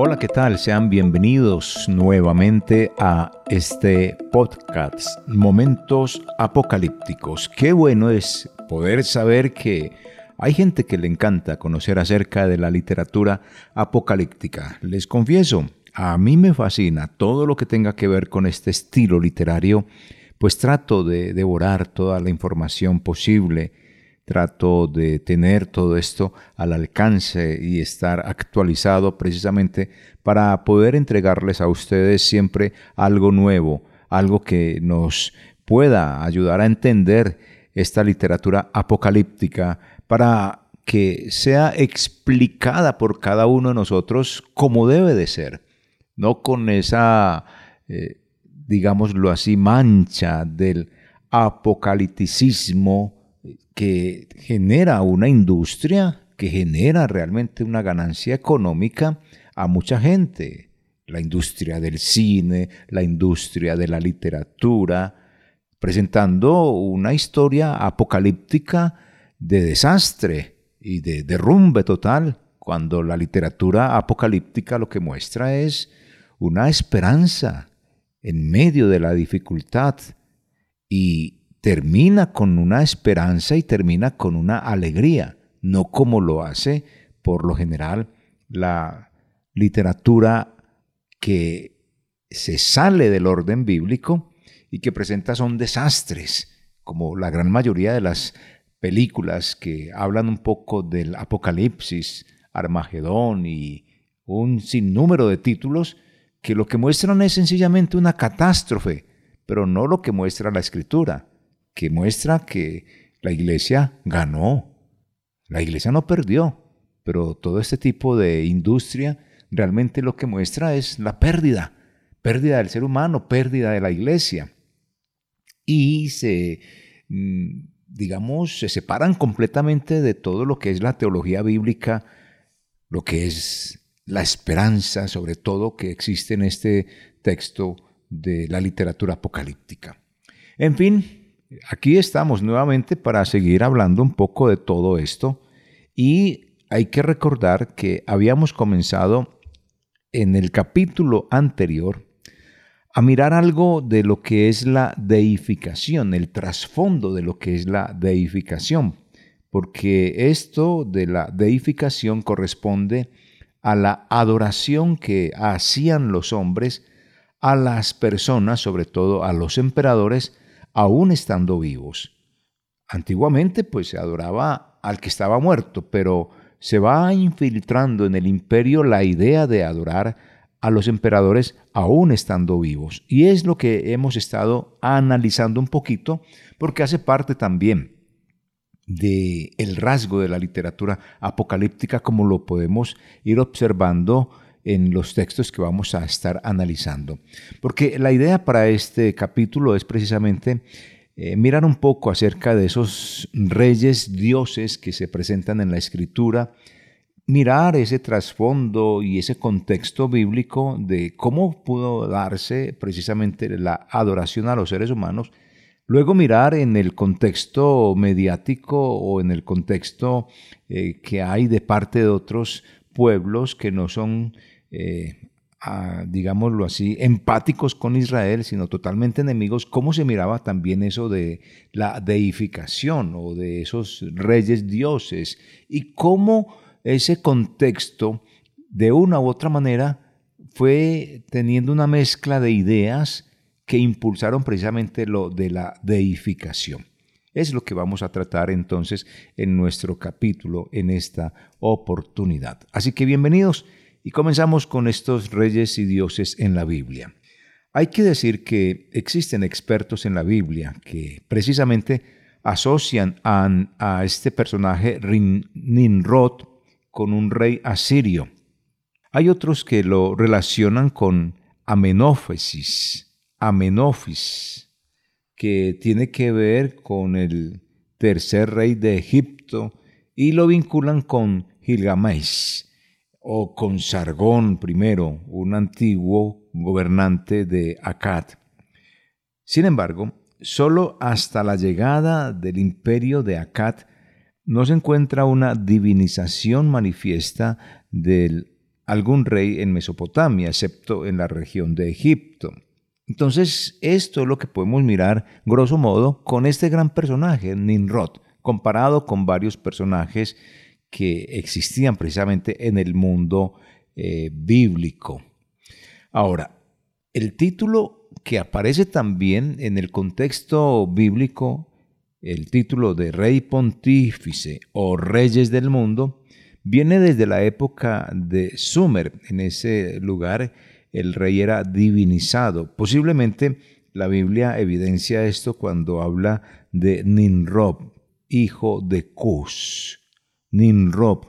Hola, ¿qué tal? Sean bienvenidos nuevamente a este podcast, Momentos Apocalípticos. Qué bueno es poder saber que hay gente que le encanta conocer acerca de la literatura apocalíptica. Les confieso, a mí me fascina todo lo que tenga que ver con este estilo literario, pues trato de devorar toda la información posible trato de tener todo esto al alcance y estar actualizado precisamente para poder entregarles a ustedes siempre algo nuevo, algo que nos pueda ayudar a entender esta literatura apocalíptica para que sea explicada por cada uno de nosotros como debe de ser, no con esa, eh, digámoslo así, mancha del apocalipticismo, que genera una industria, que genera realmente una ganancia económica a mucha gente. La industria del cine, la industria de la literatura, presentando una historia apocalíptica de desastre y de derrumbe total, cuando la literatura apocalíptica lo que muestra es una esperanza en medio de la dificultad y termina con una esperanza y termina con una alegría, no como lo hace por lo general la literatura que se sale del orden bíblico y que presenta son desastres, como la gran mayoría de las películas que hablan un poco del apocalipsis, Armagedón y un sinnúmero de títulos que lo que muestran es sencillamente una catástrofe, pero no lo que muestra la escritura que muestra que la iglesia ganó. La iglesia no perdió, pero todo este tipo de industria realmente lo que muestra es la pérdida, pérdida del ser humano, pérdida de la iglesia. Y se, mm, digamos, se separan completamente de todo lo que es la teología bíblica, lo que es la esperanza, sobre todo, que existe en este texto de la literatura apocalíptica. En fin, aquí estamos nuevamente para seguir hablando un poco de todo esto. Y hay que recordar que habíamos comenzado en el capítulo anterior a mirar algo de lo que es la deificación, el trasfondo de lo que es la deificación, porque esto de la deificación corresponde a la adoración que hacían los hombres a las personas, sobre todo a los emperadores, aún estando vivos. Antiguamente pues se adoraba al que estaba muerto, pero se va infiltrando en el imperio la idea de adorar a los emperadores aún estando vivos. Y es lo que hemos estado analizando un poquito porque hace parte también de el rasgo de la literatura apocalíptica como lo podemos ir observando en los textos que vamos a estar analizando. Porque la idea para este capítulo es precisamente eh, mirar un poco acerca de esos reyes dioses que se presentan en la escritura, mirar ese trasfondo y ese contexto bíblico de cómo pudo darse precisamente la adoración a los seres humanos, luego mirar en el contexto mediático o en el contexto eh, que hay de parte de otros pueblos que no son eh, digámoslo así, empáticos con Israel, sino totalmente enemigos, cómo se miraba también eso de la deificación o de esos reyes dioses y cómo ese contexto de una u otra manera fue teniendo una mezcla de ideas que impulsaron precisamente lo de la deificación. Es lo que vamos a tratar entonces en nuestro capítulo en esta oportunidad. Así que bienvenidos y comenzamos con estos reyes y dioses en la Biblia. Hay que decir que existen expertos en la Biblia que precisamente asocian a, este personaje Ninrod con un rey asirio. Hay otros que lo relacionan con Amenófesis, Amenofis, que tiene que ver con el tercer rey de Egipto y lo vinculan con Gilgamesh o con Sargón I, un antiguo gobernante de Akkad. Sin embargo, solo hasta la llegada del imperio de Akkad no se encuentra una divinización manifiesta de algún rey en Mesopotamia, excepto en la región de Egipto. Entonces, esto es lo que podemos mirar, grosso modo, con este gran personaje, Nimrod, comparado con varios personajes que existían precisamente en el mundo eh, bíblico. Ahora, el título que aparece también en el contexto bíblico el título de rey pontífice o reyes del mundo viene desde la época de Sumer. En ese lugar el rey era divinizado. Posiblemente la Biblia evidencia esto cuando habla de Ninrob, hijo de Cus. Ninrob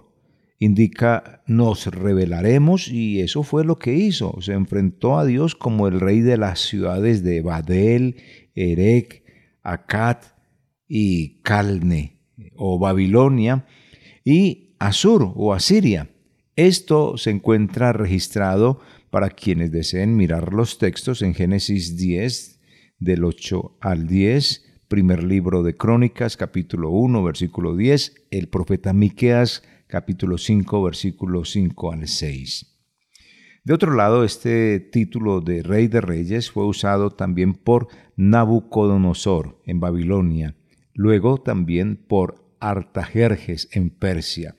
indica nos revelaremos y eso fue lo que hizo. Se enfrentó a Dios como el rey de las ciudades de Badel, Erech, Akkad, y Calne o Babilonia y Asur o Asiria. Esto se encuentra registrado para quienes deseen mirar los textos en Génesis 10 del 8 al 10, primer libro de Crónicas capítulo 1 versículo 10, el profeta Miqueas capítulo 5 versículo 5 al 6. De otro lado, este título de Rey de Reyes fue usado también por Nabucodonosor en Babilonia luego también por Artajerjes en Persia.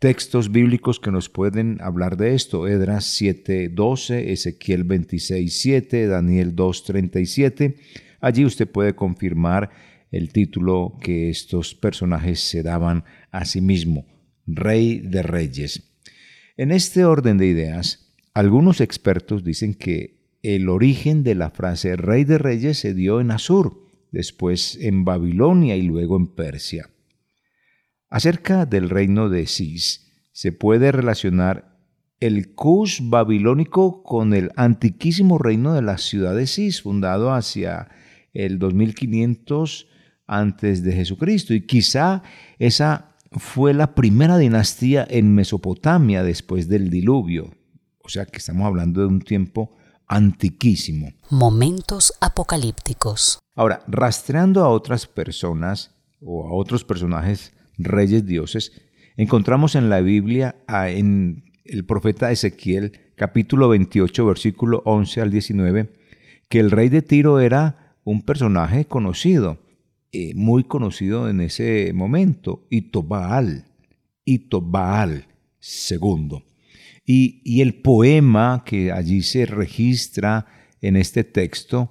Textos bíblicos que nos pueden hablar de esto, Edras 7:12, Ezequiel 26:7, Daniel 2:37. Allí usted puede confirmar el título que estos personajes se daban a sí mismo, Rey de Reyes. En este orden de ideas, algunos expertos dicen que el origen de la frase Rey de Reyes se dio en Asur, después en Babilonia y luego en Persia. Acerca del reino de Cis, se puede relacionar el Cus babilónico con el antiquísimo reino de la ciudad de Cis, fundado hacia el 2500 antes de Jesucristo. Y quizá esa fue la primera dinastía en Mesopotamia después del diluvio. O sea que estamos hablando de un tiempo antiquísimo. Momentos apocalípticos. Ahora, rastreando a otras personas o a otros personajes reyes dioses, encontramos en la Biblia en el profeta Ezequiel capítulo 28 versículo 11 al 19 que el rey de Tiro era un personaje conocido, eh, muy conocido en ese momento, Itobaal, Itobaal segundo. Y, y el poema que allí se registra en este texto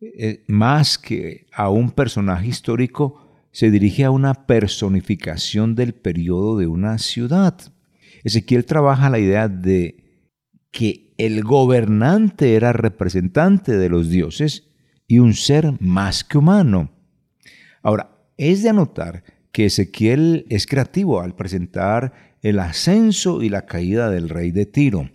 eh, más que a un personaje histórico, se dirige a una personificación del periodo de una ciudad. Ezequiel trabaja la idea de que el gobernante era representante de los dioses y un ser más que humano. Ahora, es de anotar que Ezequiel es creativo al presentar el ascenso y la caída del rey de Tiro,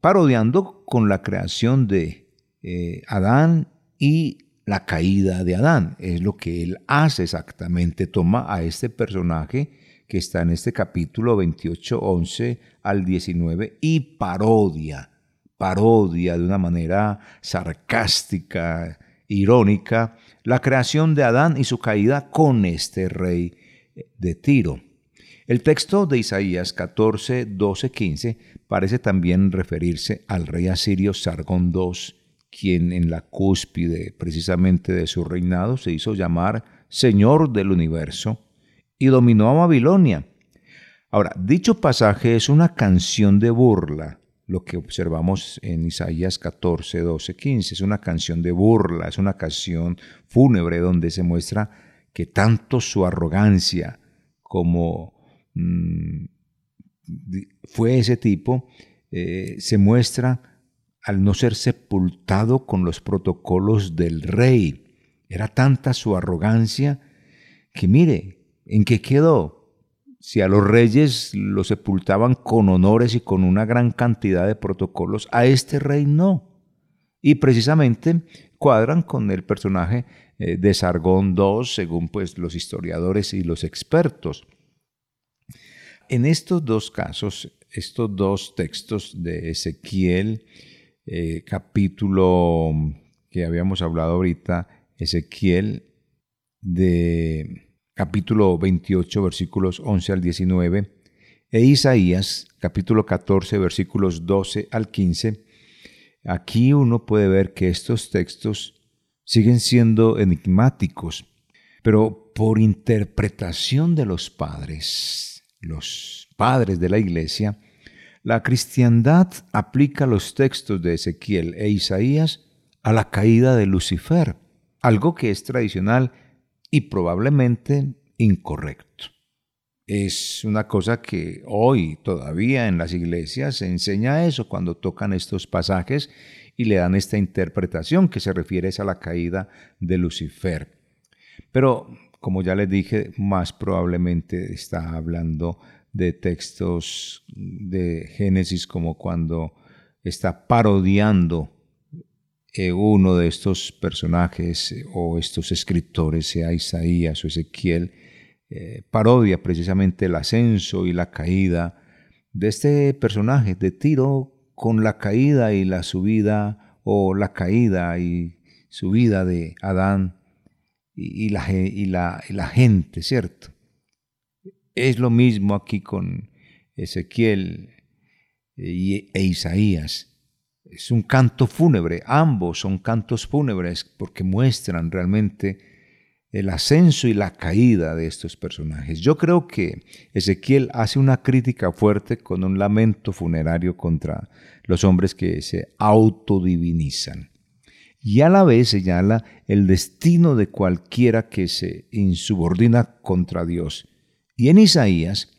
parodiando con la creación de eh, Adán y la caída de Adán. Es lo que él hace exactamente. Toma a este personaje que está en este capítulo 28, 11 al 19 y parodia, parodia de una manera sarcástica, irónica, la creación de Adán y su caída con este rey de Tiro. El texto de Isaías 14, 12, 15 parece también referirse al rey asirio Sargón II quien en la cúspide precisamente de su reinado se hizo llamar Señor del universo y dominó a Babilonia. Ahora, dicho pasaje es una canción de burla, lo que observamos en Isaías 14, 12, 15. Es una canción de burla, es una canción fúnebre donde se muestra que tanto su arrogancia como mm, fue ese tipo, eh, se muestra al no ser sepultado con los protocolos del rey. Era tanta su arrogancia que mire, ¿en qué quedó? Si a los reyes lo sepultaban con honores y con una gran cantidad de protocolos, a este rey no. y precisamente cuadran con el personaje eh, de Sargón II, según pues, los historiadores y los expertos. En estos dos casos, estos dos textos de Ezequiel, eh, capítulo que habíamos hablado ahorita, Ezequiel de capítulo 28, versículos 11 al 19, e Isaías, capítulo 14, versículos 12 al 15, aquí uno puede ver que estos textos siguen siendo enigmáticos, pero por interpretación de los padres, los padres de la iglesia, la cristiandad aplica los textos de Ezequiel e Isaías a la caída de Lucifer, algo que es tradicional y probablemente incorrecto. Es una cosa que hoy todavía en las iglesias se enseña eso cuando tocan estos pasajes y le dan esta interpretación que se refiere a la caída de Lucifer. Pero, como ya les dije, más probablemente está hablando de textos de Génesis como cuando está parodiando eh, uno de estos personajes eh, o estos escritores, sea Isaías o Ezequiel, eh, parodia precisamente el ascenso y la caída de este personaje de Tiro con la caída y la subida, o la caída y subida de Adán y, la, y, la, la, gente, ¿cierto? Es lo mismo aquí con Ezequiel e, e Isaías. Es un canto fúnebre, ambos son cantos fúnebres porque muestran realmente el ascenso y la caída de estos personajes. Yo creo que Ezequiel hace una crítica fuerte con un lamento funerario contra los hombres que se autodivinizan. Y a la vez señala el destino de cualquiera que se insubordina contra Dios. Y en Isaías,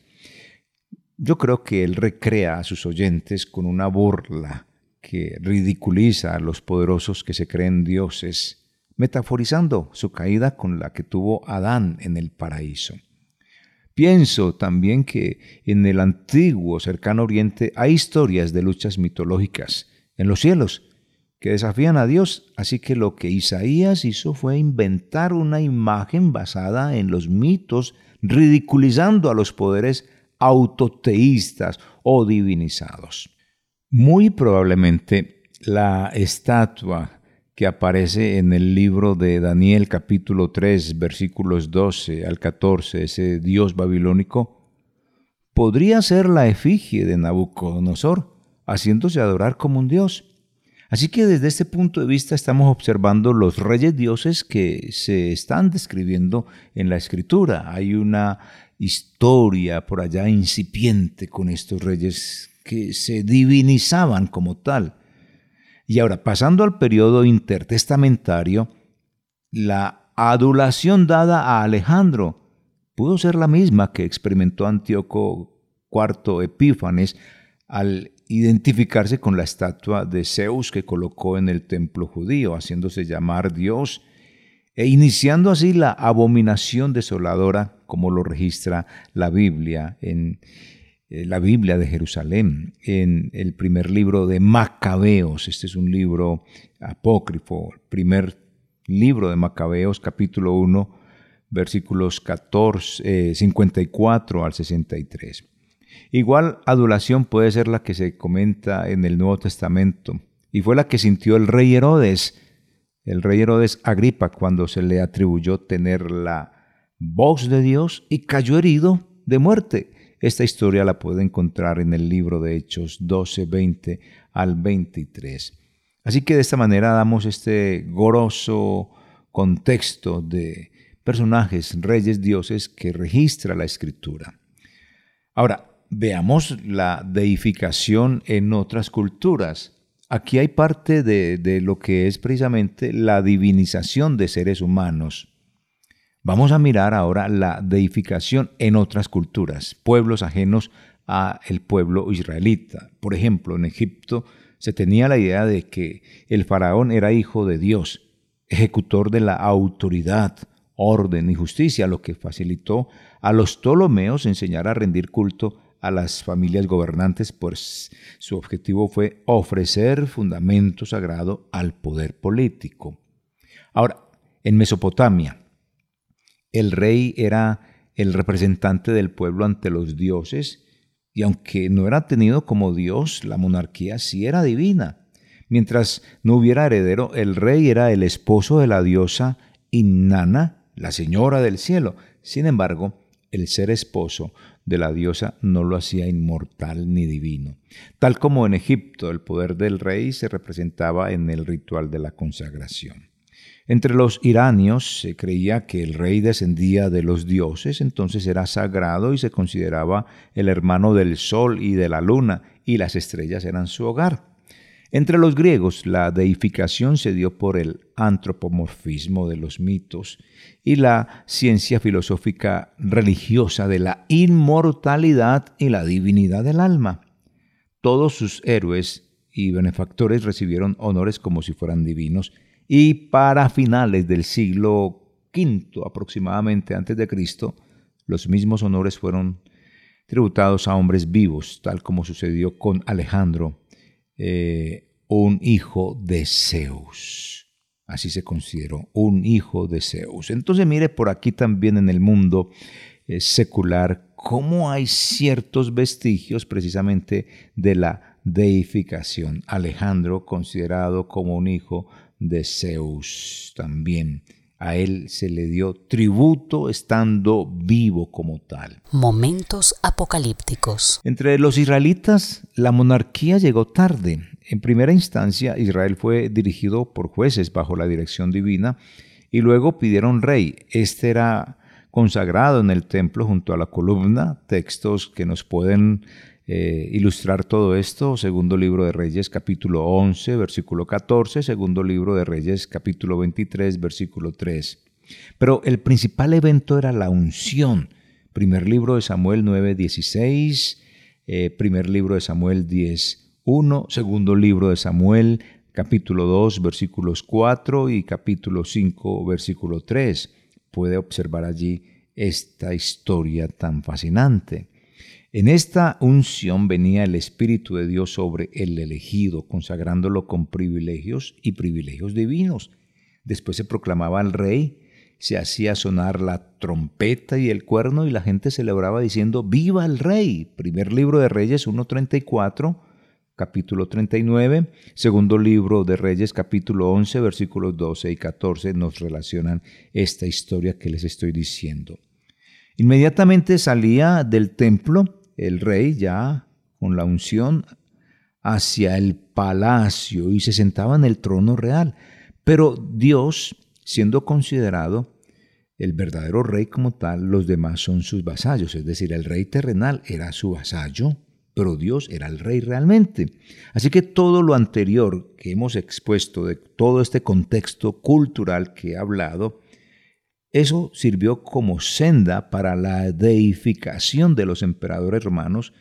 yo creo que él recrea a sus oyentes con una burla que ridiculiza a los poderosos que se creen dioses metaforizando su caída con la que tuvo Adán en el paraíso. Pienso también que en el antiguo cercano oriente hay historias de luchas mitológicas en los cielos que desafían a Dios, así que lo que Isaías hizo fue inventar una imagen basada en los mitos, ridiculizando a los poderes autoteístas o divinizados. Muy probablemente la estatua que aparece en el libro de Daniel capítulo 3 versículos 12 al 14, ese dios babilónico, podría ser la efigie de Nabucodonosor, haciéndose adorar como un dios. Así que desde este punto de vista estamos observando los reyes dioses que se están describiendo en la escritura. Hay una historia por allá incipiente con estos reyes que se divinizaban como tal. Y ahora, pasando al periodo intertestamentario, la adulación dada a Alejandro pudo ser la misma que experimentó Antíoco IV Epífanes al identificarse con la estatua de Zeus que colocó en el templo judío, haciéndose llamar Dios e iniciando así la abominación desoladora, como lo registra la Biblia en la Biblia de Jerusalén, en el primer libro de Macabeos. Este es un libro apócrifo, el primer libro de Macabeos, capítulo 1, versículos 14, 54 eh, al 63. Igual adulación puede ser la que se comenta en el Nuevo Testamento, y fue la que sintió el rey Herodes, el rey Herodes Agripa, cuando se le atribuyó tener la voz de Dios y cayó herido de muerte. Esta historia la puede encontrar en el libro de Hechos 12, 20 al 23. Así que de esta manera damos este goroso contexto de personajes, reyes, dioses que registra la escritura. Ahora, veamos la deificación en otras culturas. Aquí hay parte de, lo que es precisamente la divinización de seres humanos. Vamos a mirar ahora la deificación en otras culturas, pueblos ajenos a el pueblo israelita. Por ejemplo, en Egipto se tenía la idea de que el faraón era hijo de Dios, ejecutor de la autoridad, orden y justicia, lo que facilitó a los ptolomeos enseñar a rendir culto a las familias gobernantes, pues su objetivo fue ofrecer fundamento sagrado al poder político. Ahora, en Mesopotamia, el rey era el representante del pueblo ante los dioses, y aunque no era tenido como Dios, la monarquía sí era divina. Mientras no hubiera heredero, el rey era el esposo de la diosa Inanna, la señora del cielo. Sin embargo, el ser esposo de la diosa no lo hacía inmortal ni divino. Tal como en Egipto el poder del rey se representaba en el ritual de la consagración. Entre los iranios se creía que el rey descendía de los dioses, entonces era sagrado y se consideraba el hermano del sol y de la luna, y las estrellas eran su hogar. Entre los griegos, la deificación se dio por el antropomorfismo de los mitos y la ciencia filosófica religiosa de la inmortalidad y la divinidad del alma. Todos sus héroes y benefactores recibieron honores como si fueran divinos y para finales del siglo V aproximadamente antes de Cristo, los mismos honores fueron tributados a hombres vivos, tal como sucedió con Alejandro eh, un hijo de Zeus. Así se consideró, un hijo de Zeus. Entonces mire por aquí también en el mundo eh, secular cómo hay ciertos vestigios precisamente de la deificación. Alejandro considerado como un hijo de Zeus también a él se le dio tributo estando vivo como tal. Momentos apocalípticos. Entre los israelitas, la monarquía llegó tarde. En primera instancia, Israel fue dirigido por jueces bajo la dirección divina y luego pidieron rey. Este era consagrado en el templo junto a la columna, textos que nos pueden eh, ilustrar todo esto, segundo libro de Reyes capítulo 11, versículo 14, segundo libro de Reyes capítulo 23, versículo 3. Pero el principal evento era la unción. Primer libro de Samuel 9, 16, eh, primer libro de Samuel 10, 1, segundo libro de Samuel capítulo 2, versículos 4 y capítulo 5, versículo 3. Puede observar allí esta historia tan fascinante. En esta unción venía el Espíritu de Dios sobre el elegido, consagrándolo con privilegios y privilegios divinos. Después se proclamaba al rey, se hacía sonar la trompeta y el cuerno y la gente celebraba diciendo, ¡Viva el rey! Primer libro de Reyes 1.34, capítulo 39, segundo libro de Reyes capítulo 11, versículos 12 y 14 nos relacionan esta historia que les estoy diciendo. Inmediatamente salía del templo el rey ya con la unción hacia el palacio y se sentaba en el trono real. Pero Dios, siendo considerado el verdadero rey como tal, los demás son sus vasallos, es decir, el rey terrenal era su vasallo, pero Dios era el rey realmente. Así que todo lo anterior que hemos expuesto, de todo este contexto cultural que he hablado, eso sirvió como senda para la deificación de los emperadores romanos,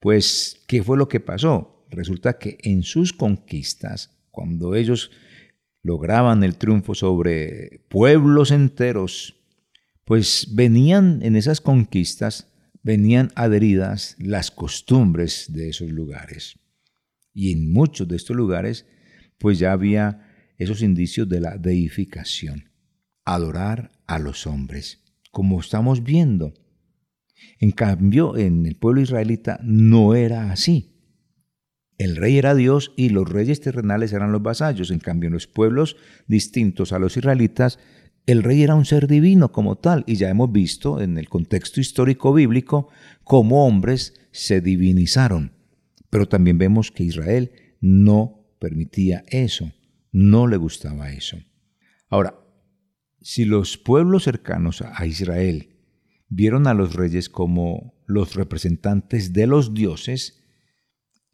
pues ¿qué fue lo que pasó? Resulta que en sus conquistas, cuando ellos lograban el triunfo sobre pueblos enteros, pues venían en esas conquistas, venían adheridas las costumbres de esos lugares. Y en muchos de estos lugares, pues ya había esos indicios de la deificación adorar a los hombres, como estamos viendo. En cambio, en el pueblo israelita no era así. El rey era Dios y los reyes terrenales eran los vasallos. En cambio, en los pueblos distintos a los israelitas, el rey era un ser divino como tal. Y ya hemos visto en el contexto histórico bíblico cómo hombres se divinizaron. Pero también vemos que Israel no permitía eso, no le gustaba eso. Ahora, si los pueblos cercanos a Israel vieron a los reyes como los representantes de los dioses,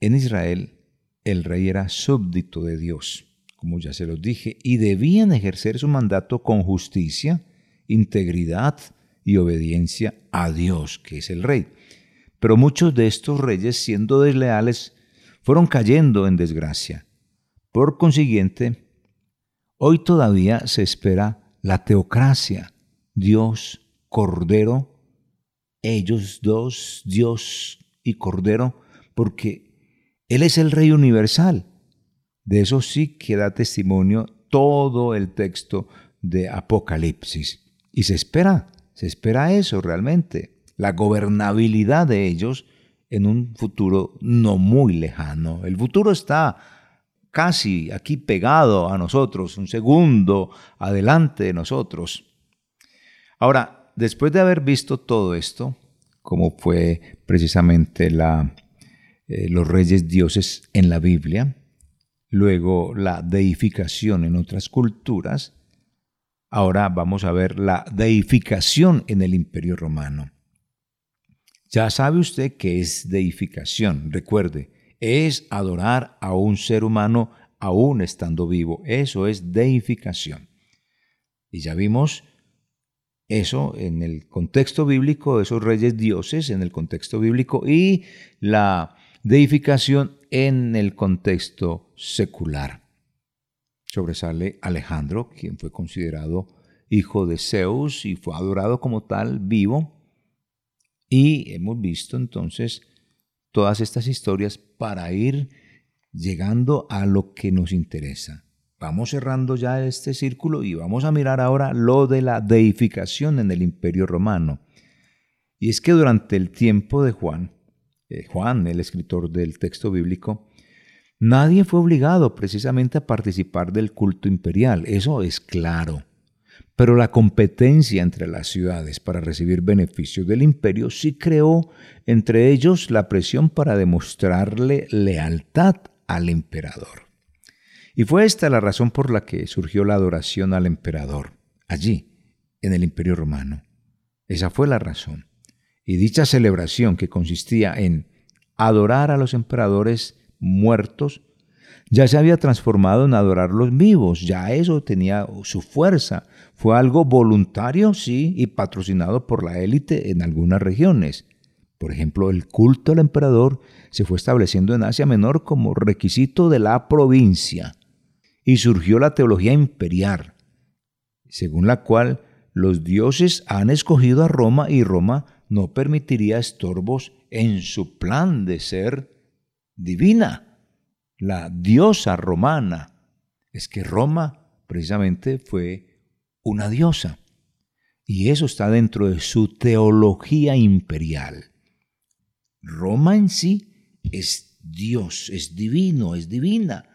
en Israel el rey era súbdito de Dios, como ya se los dije, y debían ejercer su mandato con justicia, integridad y obediencia a Dios, que es el rey. Pero muchos de estos reyes, siendo desleales, fueron cayendo en desgracia. Por consiguiente, hoy todavía se espera la teocracia, Dios, Cordero, ellos dos, Dios y Cordero, porque Él es el Rey universal. De eso sí que da testimonio todo el texto de Apocalipsis. Y se espera, se espera eso realmente, la gobernabilidad de ellos en un futuro no muy lejano. El futuro está casi aquí pegado a nosotros, un segundo adelante de nosotros. Ahora, después de haber visto todo esto, como fue precisamente la, eh, los reyes dioses en la Biblia, luego la deificación en otras culturas, ahora vamos a ver la deificación en el imperio romano. Ya sabe usted que es deificación, recuerde, es adorar a un ser humano aún estando vivo, eso es deificación. Y ya vimos eso en el contexto bíblico, esos reyes dioses en el contexto bíblico y la deificación en el contexto secular. Sobresale Alejandro, quien fue considerado hijo de Zeus y fue adorado como tal vivo. Y hemos visto entonces todas estas historias para ir llegando a lo que nos interesa. Vamos cerrando ya este círculo y vamos a mirar ahora lo de la deificación en el imperio romano. Y es que durante el tiempo de Juan, eh, Juan, el escritor del texto bíblico, nadie fue obligado precisamente a participar del culto imperial, eso es claro. Pero la competencia entre las ciudades para recibir beneficios del imperio sí creó entre ellos la presión para demostrarle lealtad al emperador. Y fue esta la razón por la que surgió la adoración al emperador, allí, en el imperio romano. Esa fue la razón. Y dicha celebración que consistía en adorar a los emperadores muertos, ya se había transformado en adorarlos vivos, ya eso tenía su fuerza. Fue algo voluntario, sí, y patrocinado por la élite en algunas regiones. Por ejemplo, el culto al emperador se fue estableciendo en Asia Menor como requisito de la provincia y surgió la teología imperial, según la cual los dioses han escogido a Roma y Roma no permitiría estorbos en su plan de ser divina, la diosa romana. Es que Roma precisamente fue una diosa. Y eso está dentro de su teología imperial. Roma en sí es Dios, es divino, es divina.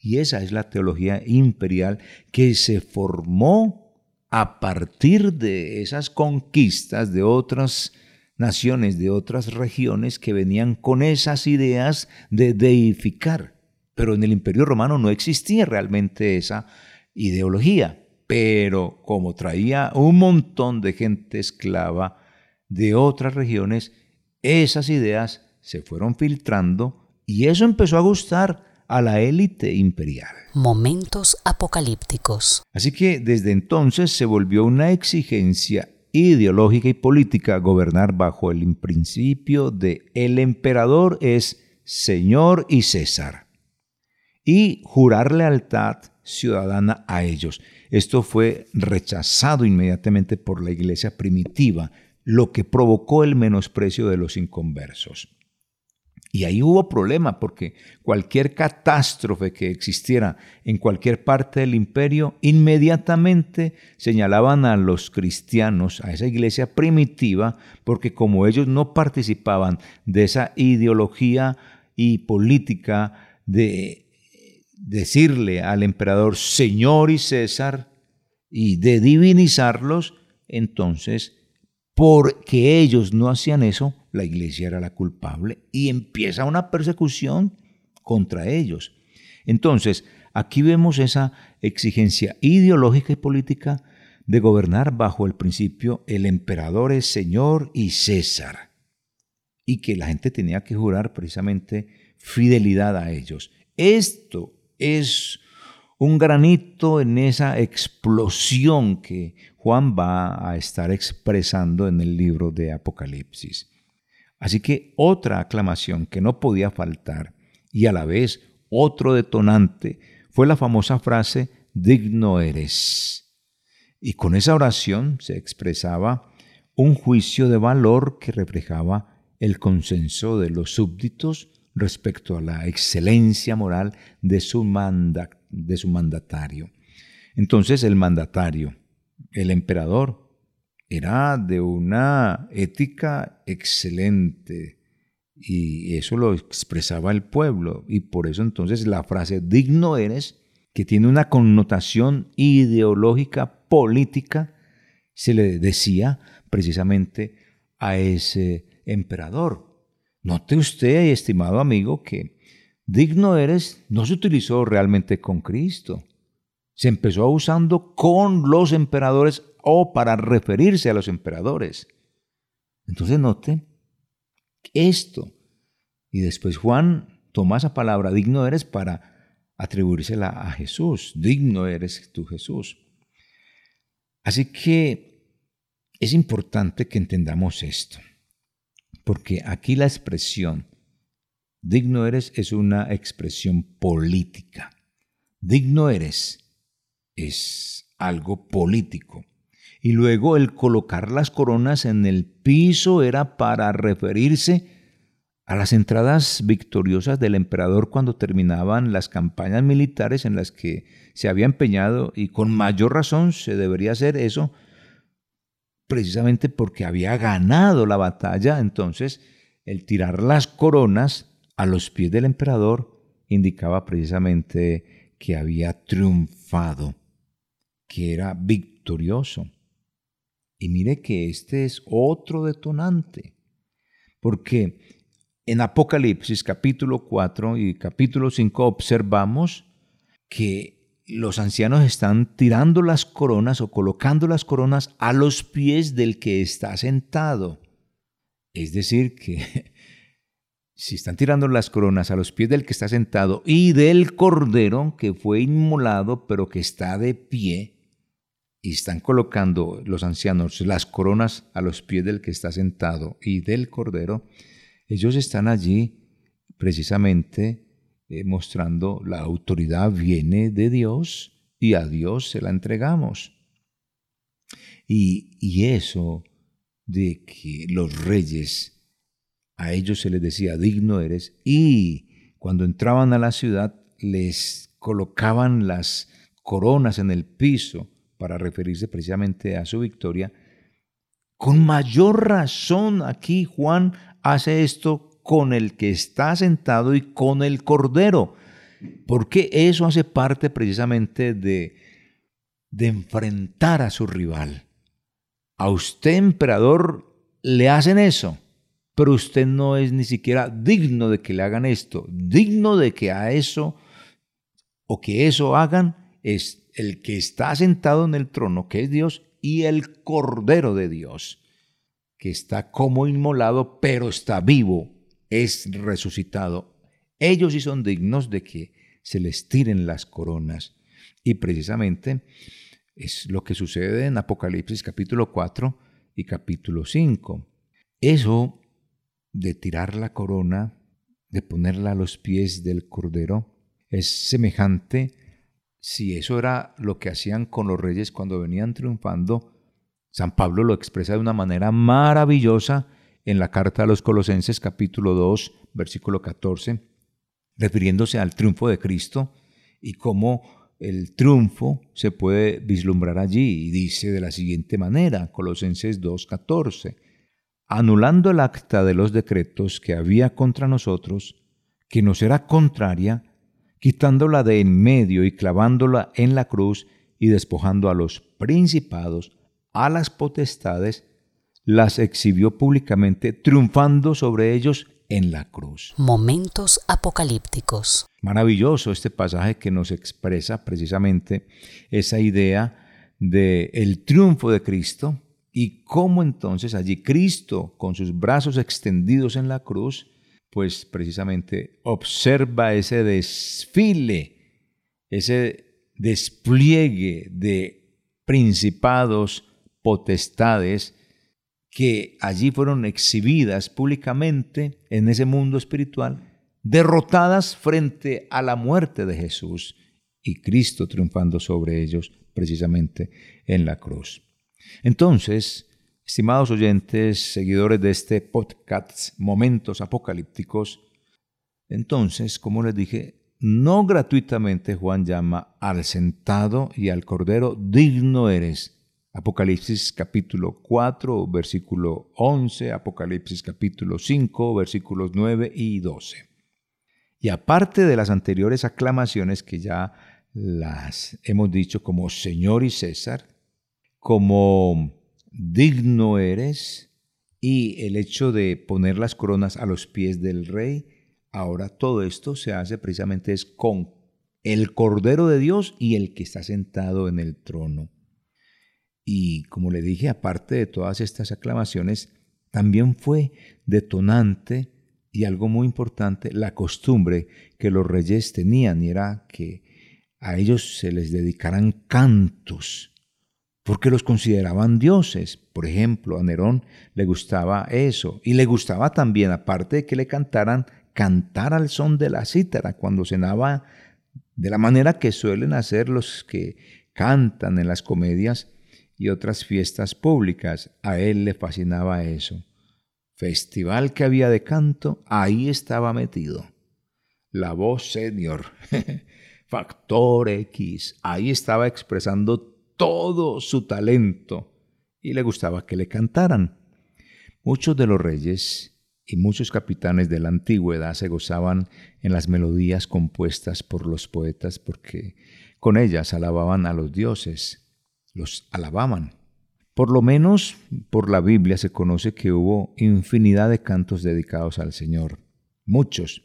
Y esa es la teología imperial que se formó a partir de esas conquistas de otras naciones, de otras regiones que venían con esas ideas de deificar. Pero en el imperio romano no existía realmente esa ideología. Pero como traía un montón de gente esclava de otras regiones, esas ideas se fueron filtrando y eso empezó a gustar a la élite imperial. Momentos apocalípticos. Así que desde entonces se volvió una exigencia ideológica y política gobernar bajo el principio de el emperador es Señor y César y jurar lealtad ciudadana a ellos. Esto fue rechazado inmediatamente por la iglesia primitiva, lo que provocó el menosprecio de los inconversos. Y ahí hubo problema porque cualquier catástrofe que existiera en cualquier parte del imperio, inmediatamente señalaban a los cristianos, a esa iglesia primitiva, porque como ellos no participaban de esa ideología y política de decirle al emperador Señor y César y de divinizarlos, entonces, porque ellos no hacían eso, la iglesia era la culpable y empieza una persecución contra ellos. Entonces, aquí vemos esa exigencia ideológica y política de gobernar bajo el principio el emperador es Señor y César, y que la gente tenía que jurar precisamente fidelidad a ellos. Esto es un granito en esa explosión que Juan va a estar expresando en el libro de Apocalipsis. Así que otra aclamación que no podía faltar y a la vez otro detonante fue la famosa frase, digno eres. Y con esa oración se expresaba un juicio de valor que reflejaba el consenso de los súbditos respecto a la excelencia moral de su, de su mandatario. Entonces el mandatario, el emperador, era de una ética excelente y eso lo expresaba el pueblo y por eso entonces la frase digno eres, que tiene una connotación ideológica política, se le decía precisamente a ese emperador. Note usted, estimado amigo, que digno eres no se utilizó realmente con Cristo. Se empezó usando con los emperadores o para referirse a los emperadores. Entonces note esto. Y después Juan toma esa palabra, digno eres, para atribuírsela a Jesús. Digno eres tú, Jesús. Así que es importante que entendamos esto. Porque aquí la expresión digno eres es una expresión política. Digno eres es algo político. Y luego el colocar las coronas en el piso era para referirse a las entradas victoriosas del emperador cuando terminaban las campañas militares en las que se había empeñado y con mayor razón se debería hacer eso precisamente porque había ganado la batalla, entonces el tirar las coronas a los pies del emperador indicaba precisamente que había triunfado, que era victorioso. Y mire que este es otro detonante, porque en Apocalipsis capítulo 4 y capítulo 5 observamos que los ancianos están tirando las coronas o colocando las coronas a los pies del que está sentado. Es decir, que si están tirando las coronas a los pies del que está sentado y del cordero que fue inmolado pero que está de pie, y están colocando los ancianos las coronas a los pies del que está sentado y del cordero, ellos están allí precisamente eh, mostrando la autoridad viene de Dios y a Dios se la entregamos. Y, y eso de que los reyes, a ellos se les decía, digno eres, y cuando entraban a la ciudad les colocaban las coronas en el piso para referirse precisamente a su victoria, con mayor razón aquí Juan hace esto con el que está sentado y con el cordero, porque eso hace parte precisamente de, de enfrentar a su rival. A usted, emperador, le hacen eso, pero usted no es ni siquiera digno de que le hagan esto. Digno de que a eso o que eso hagan es el que está sentado en el trono, que es Dios, y el Cordero de Dios, que está como inmolado, pero está vivo es resucitado, ellos sí son dignos de que se les tiren las coronas. Y precisamente es lo que sucede en Apocalipsis capítulo 4 y capítulo 5. Eso de tirar la corona, de ponerla a los pies del Cordero, es semejante si eso era lo que hacían con los reyes cuando venían triunfando. San Pablo lo expresa de una manera maravillosa en la carta a los Colosenses capítulo 2, versículo 14, refiriéndose al triunfo de Cristo y cómo el triunfo se puede vislumbrar allí. Y dice de la siguiente manera, Colosenses 2, 14, anulando el acta de los decretos que había contra nosotros, que nos era contraria, quitándola de en medio y clavándola en la cruz y despojando a los principados, a las potestades, las exhibió públicamente, triunfando sobre ellos en la cruz. Momentos apocalípticos. Maravilloso este pasaje que nos expresa precisamente esa idea de el triunfo de Cristo y cómo entonces allí Cristo con sus brazos extendidos en la cruz, pues precisamente observa ese desfile, ese despliegue de principados, potestades, que allí fueron exhibidas públicamente en ese mundo espiritual, derrotadas frente a la muerte de Jesús y Cristo triunfando sobre ellos precisamente en la cruz. Entonces, Estimados oyentes, seguidores de este podcast Momentos Apocalípticos, entonces, como les dije, no gratuitamente Juan llama al sentado y al cordero, digno eres. Apocalipsis capítulo 4, versículo 11, Apocalipsis capítulo 5, versículos 9 y 12. Y aparte de las anteriores aclamaciones que ya las hemos dicho como Señor y César, como digno eres, y el hecho de poner las coronas a los pies del rey, ahora todo esto se hace precisamente con el Cordero de Dios y el que está sentado en el trono. Y como le dije, aparte de todas estas aclamaciones, también fue detonante y algo muy importante, la costumbre que los reyes tenían, y era que a ellos se les dedicaran cantos, porque los consideraban dioses. Por ejemplo, a Nerón le gustaba eso, y le gustaba también, aparte de que le cantaran, cantar al son de la cítara cuando cenaba de la manera que suelen hacer los que cantan en las comedias y otras fiestas públicas. A él le fascinaba eso festival que había de canto, ahí estaba metido. La voz senior, factor X, ahí estaba expresando todo su talento y le gustaba que le cantaran. Muchos de los reyes y muchos capitanes de la antigüedad se gozaban en las melodías compuestas por los poetas porque con ellas alababan a los dioses, los alababan. Por lo menos por la Biblia se conoce que hubo infinidad de cantos dedicados al Señor, muchos,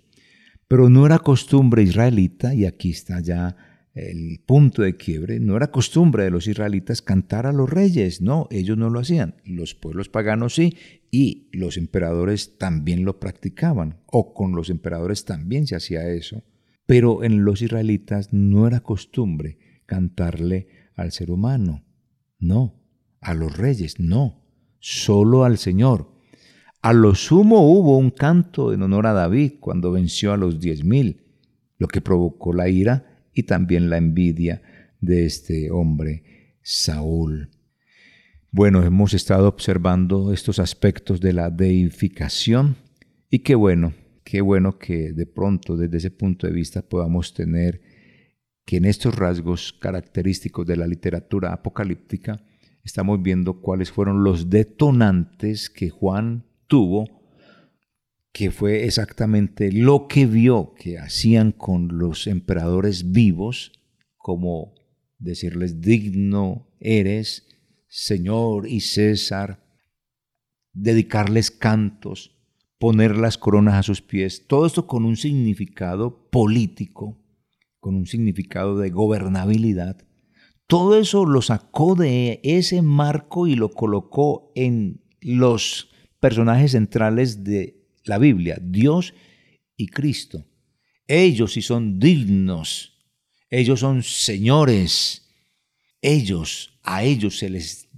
pero no era costumbre israelita, y aquí está ya el punto de quiebre, no era costumbre de los israelitas cantar a los reyes, no, ellos no lo hacían, los pueblos paganos sí, y los emperadores también lo practicaban, o con los emperadores también se hacía eso, pero en los israelitas no era costumbre cantarle al ser humano, no, a los reyes, no, solo al Señor. A lo sumo hubo un canto en honor a David cuando venció a los diez mil, lo que provocó la ira y también la envidia de este hombre, Saúl. Bueno, hemos estado observando estos aspectos de la deificación y qué bueno, qué bueno que de pronto desde ese punto de vista podamos tener que en estos rasgos característicos de la literatura apocalíptica estamos viendo cuáles fueron los detonantes que Juan tuvo, que fue exactamente lo que vio que hacían con los emperadores vivos, como decirles digno eres, Señor y César, dedicarles cantos, poner las coronas a sus pies, todo esto con un significado político, con un significado de gobernabilidad, todo eso lo sacó de ese marco y lo colocó en los personajes centrales de la Biblia, Dios y Cristo. Ellos sí son dignos, ellos son señores, ellos, a ellos se les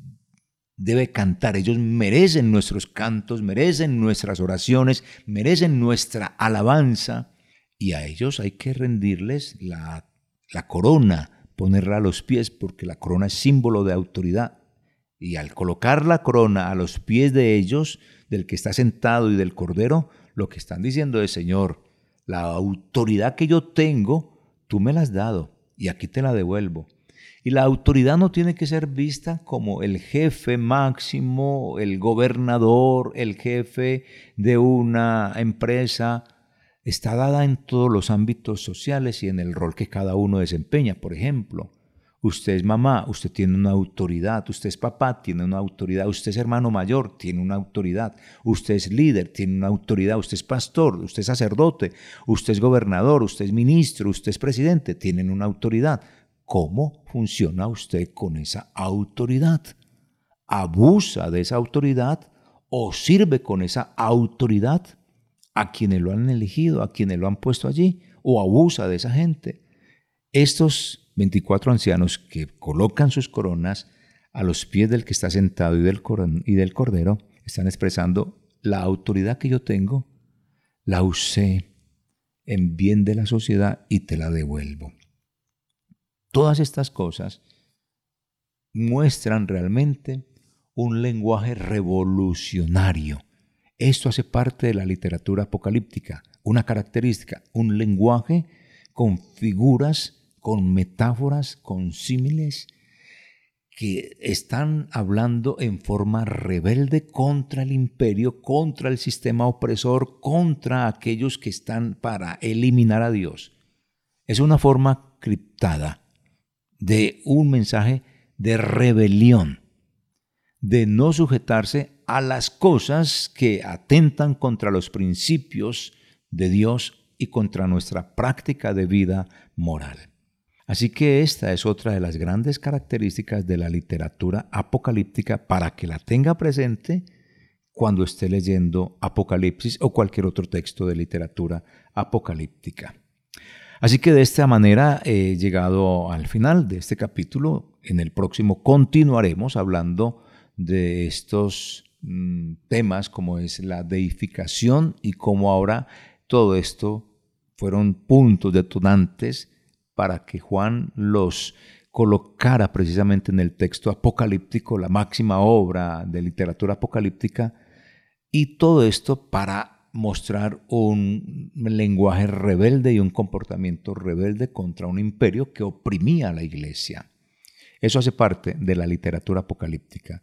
debe cantar, ellos merecen nuestros cantos, merecen nuestras oraciones, merecen nuestra alabanza y a ellos hay que rendirles la, corona ponerla a los pies porque la corona es símbolo de autoridad. Y al colocar la corona a los pies de ellos, del que está sentado y del cordero, lo que están diciendo es, Señor, la autoridad que yo tengo, tú me la has dado y aquí te la devuelvo. Y la autoridad no tiene que ser vista como el jefe máximo, el gobernador, el jefe de una empresa, está dada en todos los ámbitos sociales y en el rol que cada uno desempeña. Por ejemplo, usted es mamá, usted tiene una autoridad, usted es papá, tiene una autoridad, usted es hermano mayor, tiene una autoridad, usted es líder, tiene una autoridad, usted es pastor, usted es sacerdote, usted es gobernador, usted es ministro, usted es presidente, tienen una autoridad. ¿Cómo funciona usted con esa autoridad? ¿Abusa de esa autoridad o sirve con esa autoridad? A quienes lo han elegido, a quienes lo han puesto allí, o abusa de esa gente. Estos 24 ancianos que colocan sus coronas a los pies del que está sentado y del, y del cordero, están expresando la autoridad que yo tengo, la usé en bien de la sociedad y te la devuelvo. Todas estas cosas muestran realmente un lenguaje revolucionario. Esto hace parte de la literatura apocalíptica, una característica, un lenguaje con figuras, con metáforas, con símiles, que están hablando en forma rebelde contra el imperio, contra el sistema opresor, contra aquellos que están para eliminar a Dios. Es una forma criptada de un mensaje de rebelión, de no sujetarse a las cosas que atentan contra los principios de Dios y contra nuestra práctica de vida moral. Así que esta es otra de las grandes características de la literatura apocalíptica para que la tenga presente cuando esté leyendo Apocalipsis o cualquier otro texto de literatura apocalíptica. Así que de esta manera he llegado al final de este capítulo. En el próximo continuaremos hablando de estos mm, temas como es la deificación y cómo ahora todo esto fueron puntos detonantes para que Juan los colocara precisamente en el texto apocalíptico, la máxima obra de literatura apocalíptica, y todo esto para mostrar un lenguaje rebelde y un comportamiento rebelde contra un imperio que oprimía a la iglesia. Eso hace parte de la literatura apocalíptica.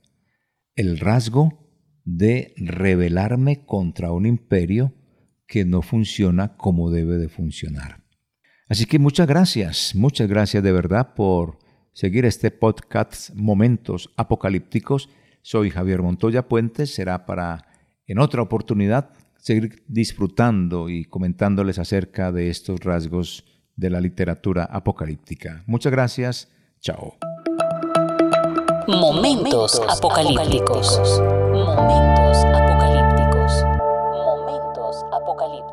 El rasgo de rebelarme contra un imperio que no funciona como debe de funcionar. Así que muchas gracias, muchas gracias de verdad por seguir este podcast Momentos Apocalípticos. Soy Javier Montoya Puentes, será para en otra oportunidad seguir disfrutando y comentándoles acerca de estos rasgos de la literatura apocalíptica. Muchas gracias, chao. Momentos apocalípticos. Momentos apocalípticos. Momentos apocalípticos.